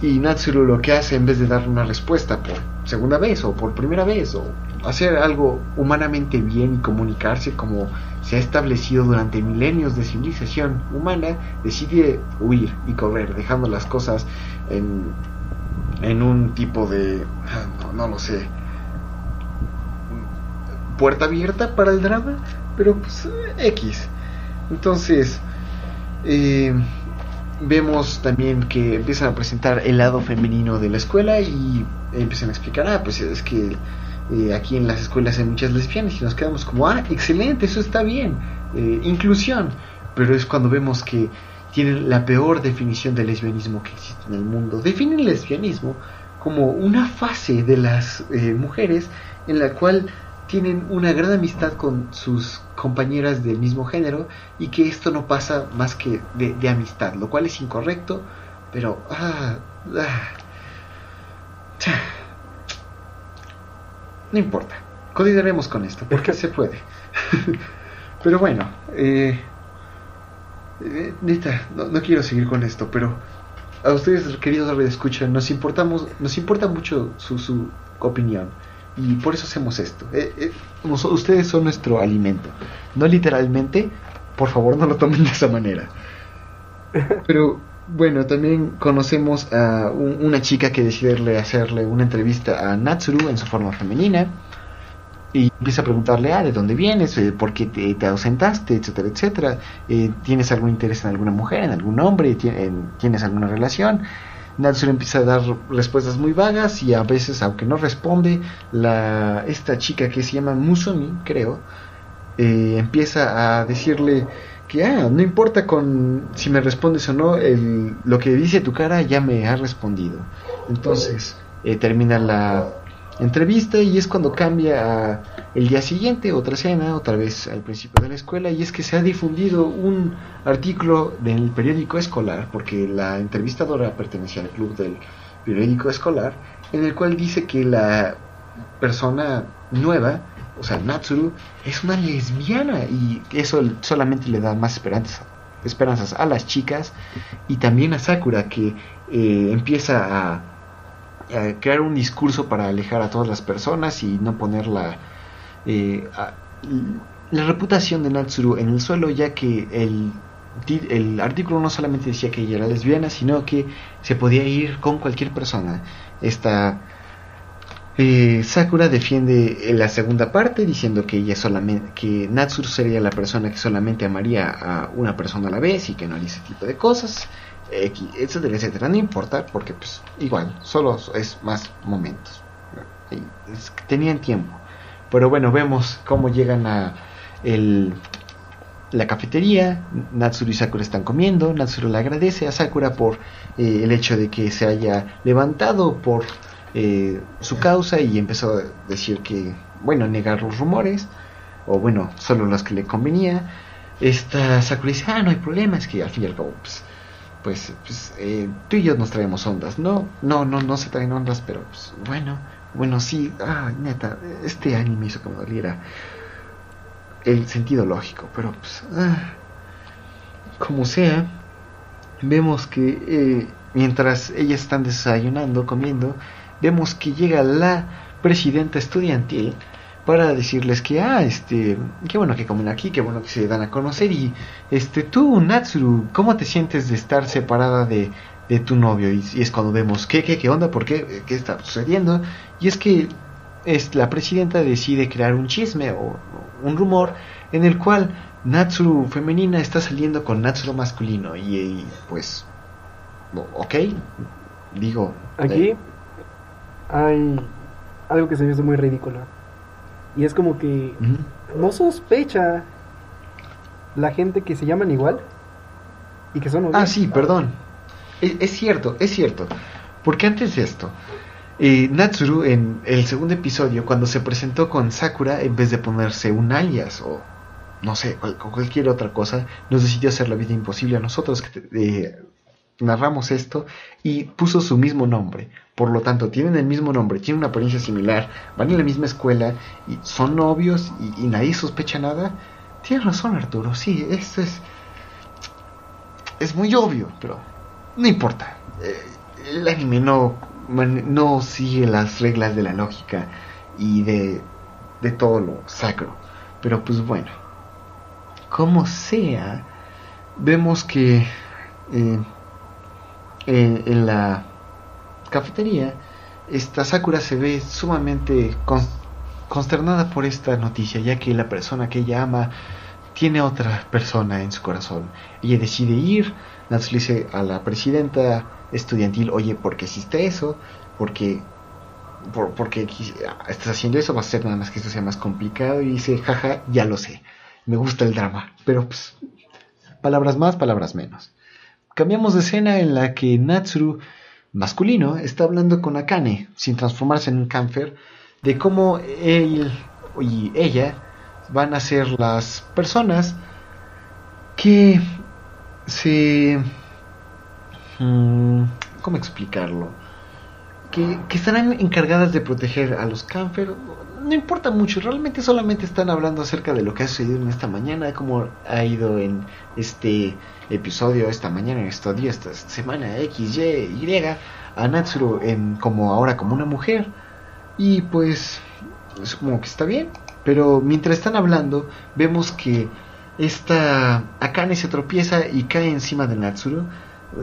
y Natsuru lo que hace en vez de darle una respuesta por segunda vez o por primera vez, o hacer algo humanamente bien y comunicarse como se ha establecido durante milenios de civilización humana, decide huir y correr, dejando las cosas en, en un tipo de... no, no lo sé puerta abierta para el drama, pero pues X. Entonces, eh, vemos también que empiezan a presentar el lado femenino de la escuela y empiezan a explicar, ah, pues es que eh, aquí en las escuelas hay muchas lesbianas y nos quedamos como, ah, excelente, eso está bien, eh, inclusión. Pero es cuando vemos que tienen la peor definición de lesbianismo que existe en el mundo. Definen el lesbianismo como una fase de las mujeres en la cual tienen una gran amistad con sus compañeras del mismo género y que esto no pasa más que de, amistad, lo cual es incorrecto, pero... Ah, ah, no importa, colideremos con esto, porque se puede. [laughs] pero bueno, eh, eh no, no, quiero seguir con esto, pero a ustedes, queridos escuchan, nos importamos, nos importa mucho su, su opinión y por eso hacemos esto. Eh, eh, ustedes son nuestro alimento. No literalmente, por favor no lo tomen de esa manera. [laughs] Pero bueno, también conocemos a una chica que decide hacerle una entrevista a Natsuru en su forma femenina. Y empieza a preguntarle, ah, ¿de dónde vienes? Eh, ¿Por qué te, ausentaste? Etcétera, etcétera. ¿Tienes algún interés en alguna mujer, en algún hombre? ¿Tienes alguna relación? Natsuru empieza a dar respuestas muy vagas y a veces, aunque no responde, la, esta chica que se llama Musumi, creo, eh, empieza a decirle que ah, no importa con si me respondes o no, el, lo que dice tu cara ya me ha respondido. Entonces eh, termina la entrevista y es cuando cambia a el día siguiente, otra cena, otra vez al principio de la escuela, y es que se ha difundido un artículo del periódico escolar, porque la entrevistadora pertenecía al club del periódico escolar, en el cual dice que la persona nueva, o sea, Natsuru, es una lesbiana y eso solamente le da más esperanzas, esperanzas a las chicas y también a Sakura, que eh, empieza a crear un discurso para alejar a todas las personas y no poner eh, la reputación de Natsuru en el suelo, ya que el, el artículo no solamente decía que ella era lesbiana, sino que se podía ir con cualquier persona. Esta eh, Sakura defiende la segunda parte diciendo que ella solamente que Natsuru sería la persona que solamente amaría a una persona a la vez y que no haría ese tipo de cosas etcétera, etcétera. No importa, porque pues igual, solo es más momentos. tenían tiempo. Pero bueno, vemos cómo llegan a el, la cafetería. Natsuru y Sakura están comiendo. Natsuru le agradece a Sakura por eh, el hecho de que se haya levantado por eh, su causa y empezó a decir que, bueno, negar los rumores, o bueno, solo los que le convenía. Esta Sakura dice, ah, no hay problema, es que al fin y al cabo, pues, pues, pues eh, tú y yo nos traemos ondas. No, no, no, no se traen ondas, pero pues, bueno, bueno, sí, ah, neta, este anime hizo que me doliera el sentido lógico, pero pues, ah, como sea, vemos que eh, mientras ellas están desayunando, comiendo, vemos que llega la presidenta estudiantil para decirles que, ah, este, qué bueno que comen aquí, qué bueno que se dan a conocer y, este, tú, Natsuru, ¿cómo te sientes de estar separada de, de tu novio? Y, es cuando vemos, ¿qué, qué, qué onda? ¿Por qué? ¿Qué está sucediendo? Y es que es, la presidenta decide crear un chisme o, un rumor en el cual Natsuru femenina está saliendo con Natsuru masculino y, pues, ok, digo. Aquí eh, hay algo que se me hace muy ridículo y es como que no sospecha la gente que se llaman igual y que son Ah, sí, perdón. Es, cierto, es cierto. Porque antes de esto, Natsuru en el segundo episodio, cuando se presentó con Sakura, en vez de ponerse un alias o no sé, cualquier otra cosa, nos decidió hacer la vida imposible a nosotros que eh, narramos esto y puso su mismo nombre. Por lo tanto, tienen el mismo nombre, tienen una apariencia similar, van en la misma escuela y son novios y, nadie sospecha nada. Tienes razón, Arturo. Sí, esto es. Es muy obvio, pero no importa. Eh, el anime no, no sigue las reglas de la lógica y de, de todo lo sacro. Pero pues bueno, como sea, vemos que eh, eh, en la cafetería, esta Sakura se ve sumamente consternada por esta noticia, ya que la persona que ella ama tiene otra persona en su corazón. Ella decide ir, Natsu dice a la presidenta estudiantil, oye, ¿por qué hiciste eso? Porque por, porque estás haciendo eso, va a ser nada más que esto sea más complicado. Y dice, jaja, ya lo sé, me gusta el drama, pero pues, palabras más, palabras menos. Cambiamos de escena en la que Natsuru, masculino, está hablando con Akane, sin transformarse en un camfer, de cómo él y ella van a ser las personas que se... Mm, ¿Cómo explicarlo? Que, que, estarán encargadas de proteger a los Canfer. No importa mucho, realmente solamente están hablando acerca de lo que ha sucedido en esta mañana, cómo ha ido en este episodio, esta mañana, en esta semana, X, Y, Y, a Natsuru en, como ahora como una mujer. Y pues, es como que está bien. Pero mientras están hablando, vemos que esta Akane se tropieza y cae encima de Natsuru,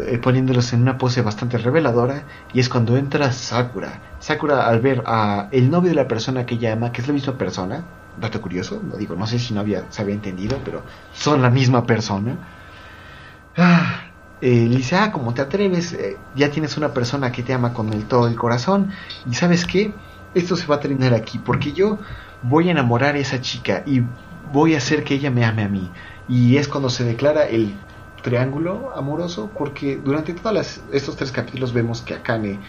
eh, poniéndolos en una pose bastante reveladora. Y es cuando entra Sakura. Sakura al ver a el novio de la persona que llama, que es la misma persona, dato curioso, digo, no sé si no había, se había entendido, pero son la misma persona. Ah, eh, dice, ah, como te atreves, eh, ya tienes una persona que te ama con el todo el corazón. Y sabes qué, esto se va a terminar aquí, porque yo voy a enamorar a esa chica y voy a hacer que ella me ame a mí. Y es cuando se declara el triángulo amoroso, porque durante todos estos tres capítulos vemos que Akane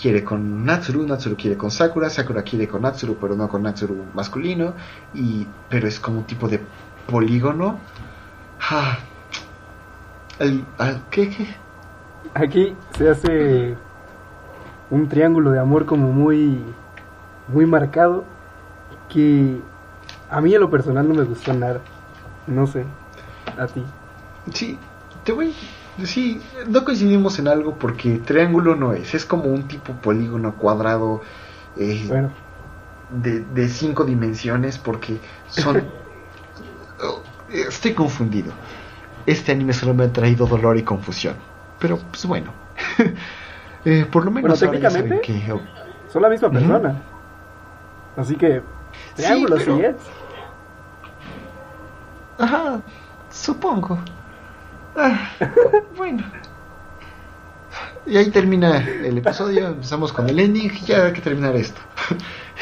quiere con Natsuru, Natsuru quiere con Sakura, Sakura quiere con Natsuru, pero no con Natsuru masculino, y, pero es como un tipo de polígono. Ah, ¿qué, ¿Qué? Aquí se hace un triángulo de amor como muy, muy marcado, que a mí a lo personal no me gustó nada. No sé, a ti. Sí, te voy. Sí, no coincidimos en algo porque triángulo no es. Es como un tipo polígono cuadrado. Eh, bueno. de, de cinco dimensiones porque son. [laughs] Oh, estoy confundido. Este anime solo me ha traído dolor y confusión. Pero, pues bueno. [laughs] eh, por lo menos. Bueno, técnicamente. Que... Son la misma persona. Así que. Triángulo sí, es. Ajá, supongo. Ah, bueno. Y ahí termina el episodio, empezamos con el ending y ya hay que terminar esto.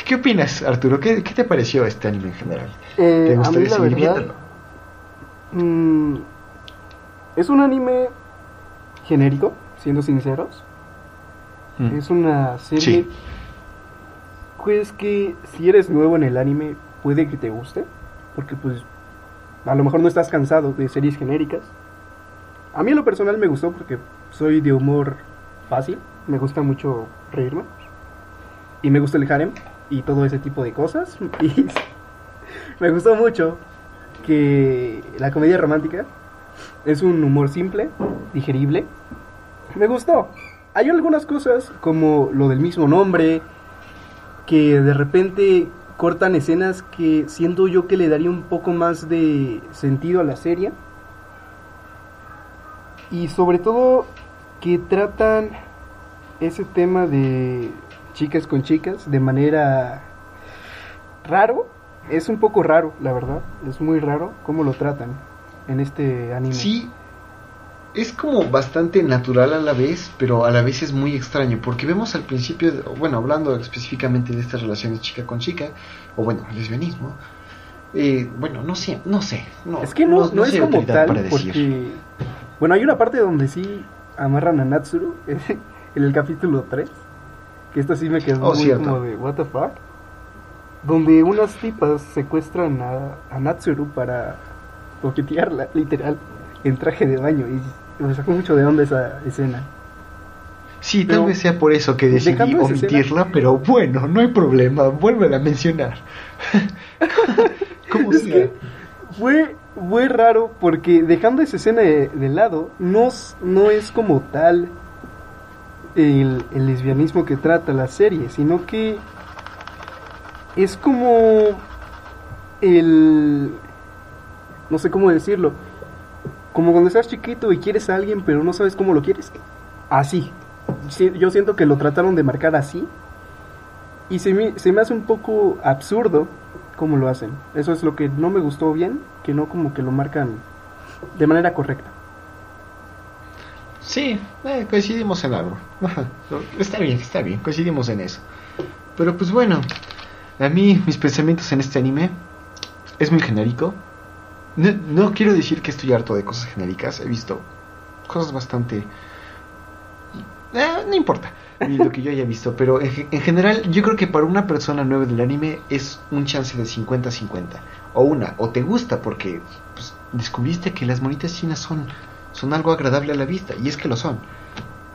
¿Qué opinas, Arturo? ¿Qué, te pareció este anime en general? Eh, ¿Te gustaría seguir viéndolo? Mm, es un anime genérico, siendo sinceros. Mm. Es una serie. Pues que si eres nuevo en el anime, puede que te guste. Porque pues a lo mejor no estás cansado de series genéricas. A mí en lo personal me gustó porque soy de humor fácil, me gusta mucho reírme. Y me gusta el harem y todo ese tipo de cosas. [laughs] Y me gustó mucho que la comedia romántica es un humor simple, digerible. Me gustó. Hay algunas cosas como lo del mismo nombre, que de repente cortan escenas que siento yo que le daría un poco más de sentido a la serie. Y sobre todo que tratan ese tema de chicas con chicas de manera raro. Es un poco raro, la verdad. Es muy raro cómo lo tratan en este anime. Sí, es como bastante natural a la vez, pero a la vez es muy extraño, porque vemos al principio, bueno, hablando específicamente de estas relaciones chica con chica, o bueno, lesbianismo, eh, bueno, no sé, no sé. No, es que no, no, es como tal, porque, bueno, hay una parte donde sí amarran a Natsuru, [laughs] en el capítulo 3, que esto sí me quedó oh, muy como de, what the fuck, donde unas tipas secuestran a, a Natsuru para coquetearla, [laughs] literal en traje de baño y me sacó mucho de onda esa escena. Sí, tal vez sea por eso que decidí omitirla, pero bueno, no hay problema, vuelve a mencionar. [laughs] ¿Cómo es que fue, fue raro porque dejando esa escena de, lado, no, no es como tal el, el lesbianismo que trata la serie, sino que es como el... no sé cómo decirlo como cuando estás chiquito y quieres a alguien pero no sabes cómo lo quieres. Así. yo siento que lo trataron de marcar así. Y se me, se me hace un poco absurdo cómo lo hacen. Eso es lo que no me gustó bien, que no como que lo marcan de manera correcta. Sí, eh, coincidimos en algo. está bien, está bien, coincidimos en eso. Pero pues bueno, a mí mis pensamientos en este anime es muy genérico. No, quiero decir que estoy harto de cosas genéricas. He visto cosas bastante... Eh, no importa. Ni lo que yo haya visto, pero en, en, general yo creo que para una persona nueva del anime es un chance de 50-50. O una, o te gusta porque pues, descubriste que las monitas chinas son, son algo agradable a la vista, y es que lo son.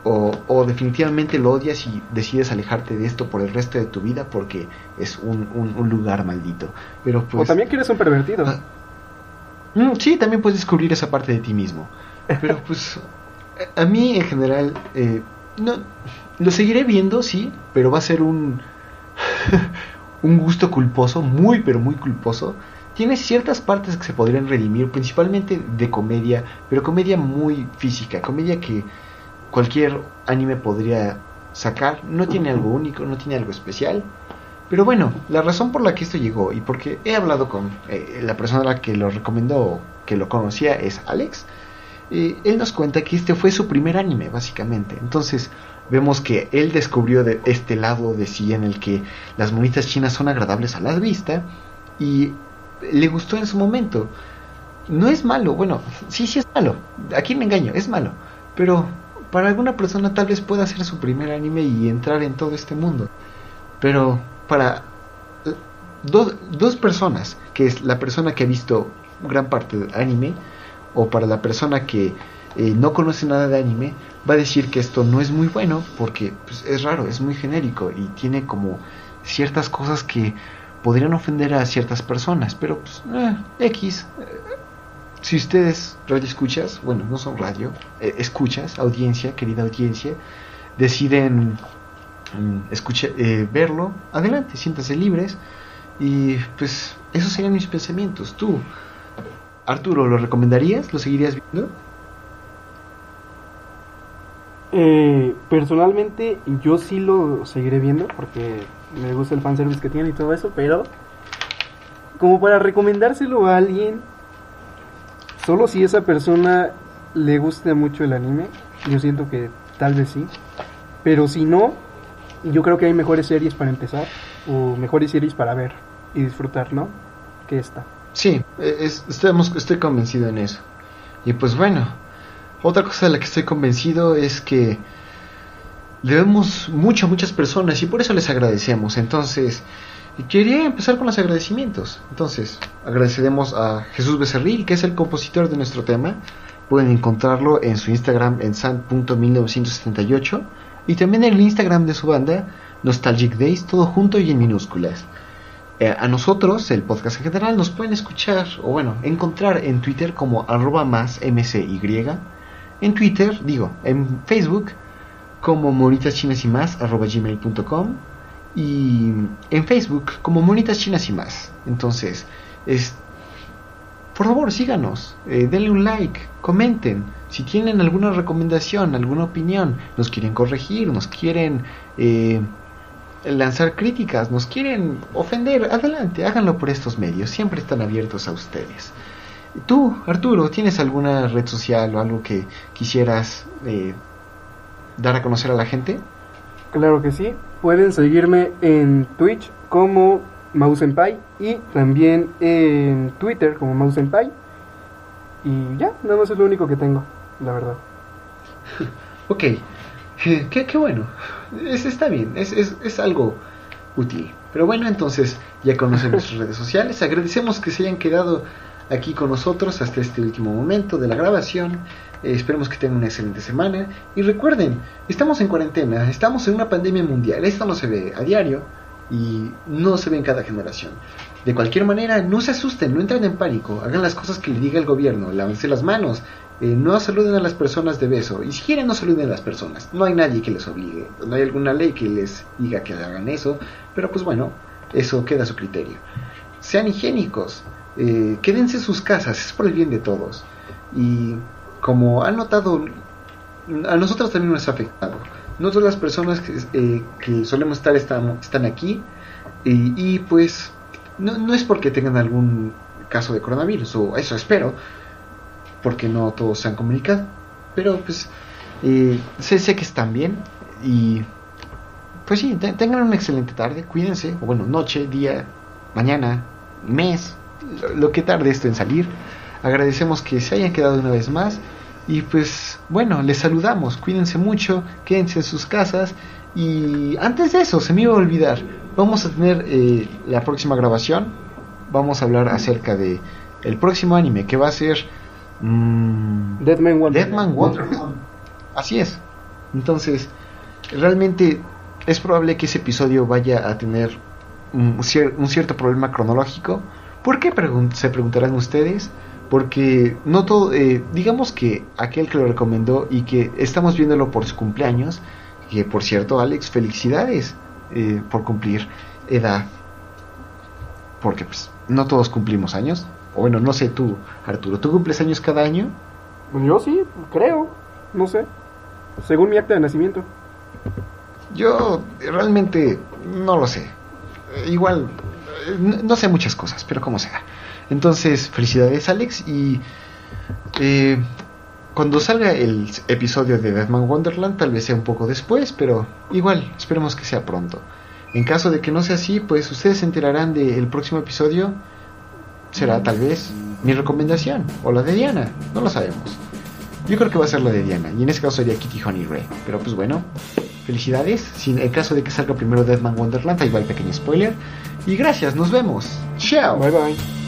O, o, definitivamente lo odias y decides alejarte de esto por el resto de tu vida porque es un, un, un lugar maldito. Pero pues, o también quieres un pervertido. Ah, mm, sí, también puedes descubrir esa parte de ti mismo. Pero pues a mí en general eh, no lo seguiré viendo, sí, pero va a ser un [laughs] un gusto culposo, muy pero muy culposo. Tiene ciertas partes que se podrían redimir, principalmente de comedia, pero comedia muy física, comedia que cualquier anime podría sacar. No tiene algo único, no tiene algo especial. Pero bueno, la razón por la que esto llegó y porque he hablado con eh, la persona a la que lo recomendó, que lo conocía, es Alex. Eh, él nos cuenta que este fue su primer anime, básicamente. Entonces, vemos que él descubrió de este lado de sí en el que las monitas chinas son agradables a la vista y le gustó en su momento. No es malo, bueno, sí, sí es malo. Aquí me engaño, es malo. Pero para alguna persona tal vez pueda ser su primer anime y entrar en todo este mundo. Pero para dos, dos personas, que es la persona que ha visto gran parte del anime, o para la persona que eh, no conoce nada de anime, va a decir que esto no es muy bueno porque pues, es raro, es muy genérico y tiene como ciertas cosas que podrían ofender a ciertas personas, pero pues, eh, X. Eh, si ustedes radio escuchas, bueno, no son radio, escuchas, audiencia, querida audiencia, deciden mm, verlo, adelante, siéntanse libres y pues esos serían mis pensamientos. Tú, Arturo, ¿lo recomendarías? ¿Lo seguirías viendo? Eh, personalmente yo sí lo seguiré viendo porque me gusta el fanservice que tiene y todo eso, pero como para recomendárselo a alguien, solo si esa persona le gusta mucho el anime, yo siento que tal vez sí, pero si no, yo creo que hay mejores series para empezar o mejores series para ver y disfrutar, ¿no? Que esta. Sí, es, estoy convencido en eso. Y pues bueno, otra cosa de la que estoy convencido es que debemos mucho a muchas personas y por eso les agradecemos. Entonces, quería empezar con los agradecimientos. Entonces, agradeceremos a Jesús Becerril, que es el compositor de nuestro tema. Pueden encontrarlo en su Instagram en san.1978 y también en el Instagram de su banda, Nostalgic Days, todo junto y en minúsculas. Eh, a nosotros, el podcast en general, nos pueden escuchar o bueno, encontrar en Twitter como arroba más mcy en Twitter, digo, en Facebook como monitas chinas y más arroba gmail.com y en Facebook como monitas chinas y más. Entonces, es, por favor síganos, eh, denle un like, comenten. Si tienen alguna recomendación, alguna opinión, nos quieren corregir, nos quieren eh, lanzar críticas, nos quieren ofender, adelante, háganlo por estos medios, siempre están abiertos a ustedes. Tú, Arturo, ¿tienes alguna red social o algo que quisieras eh, dar a conocer a la gente? Claro que sí. Pueden seguirme en Twitch como Mausenpai y también en Twitter como Mausenpai. Y ya, nada más es lo único que tengo, la verdad. [laughs] ok, qué, qué bueno. Es, está bien, es, es, es algo útil. Pero bueno, entonces ya conocen nuestras [laughs] redes sociales. Agradecemos que se hayan quedado aquí con nosotros hasta este último momento de la grabación. Eh, esperemos que tengan una excelente semana. Y recuerden, estamos en cuarentena, estamos en una pandemia mundial. Esto no se ve a diario y no se ve en cada generación. De cualquier manera, no se asusten, no entren en pánico, hagan las cosas que le diga el gobierno, lávense las manos, eh, no saluden a las personas de beso. Y si quieren, no saluden a las personas. No hay nadie que les obligue, no hay alguna ley que les diga que hagan eso, pero pues bueno, eso queda a su criterio. Sean higiénicos, eh, quédense en sus casas, es por el bien de todos. Y como han notado, a nosotros también nos ha afectado. No todas las personas que, eh, solemos estar están, están aquí y, pues no, no, es porque tengan algún caso de coronavirus, o eso espero, porque no todos se han comunicado. Pero pues eh, sé, sé que están bien y pues sí, tengan una excelente tarde, cuídense, o bueno, noche, día, mañana, mes, lo que tarde esto en salir. Agradecemos que se hayan quedado una vez más Y pues bueno, les saludamos, cuídense mucho, quédense en sus casas. Y antes de eso, se me iba a olvidar, vamos a tener eh, la próxima grabación, vamos a hablar acerca de el próximo anime que va a ser... Mmm, Deadman Wonderland. Así es. Entonces, realmente es probable que ese episodio vaya a tener un, cierto problema cronológico. ¿Por qué? se preguntarán ustedes. Porque no todo, eh, digamos que aquel que lo recomendó y que estamos viéndolo por su cumpleaños, que por cierto, Alex, felicidades eh, por cumplir edad. Porque pues no todos cumplimos años. O bueno, no sé tú, Arturo, ¿tú cumples años cada año? Yo sí, creo, no sé. Según mi acta de nacimiento. Yo realmente no lo sé. Igual, no sé muchas cosas, pero como sea. Entonces, felicidades Alex y eh, cuando salga el episodio de Deadman Wonderland tal vez sea un poco después, pero igual, esperemos que sea pronto. En caso de que no sea así, pues ustedes se enterarán del próximo episodio. Será tal vez mi recomendación o la de Diana, no lo sabemos. Yo creo que va a ser la de Diana, y en ese caso sería Kitty Honey Ray. Pero pues bueno, felicidades. Sin el caso de que salga primero Deadman Wonderland, ahí va el pequeño spoiler. Y gracias, nos vemos. Chao. Bye bye.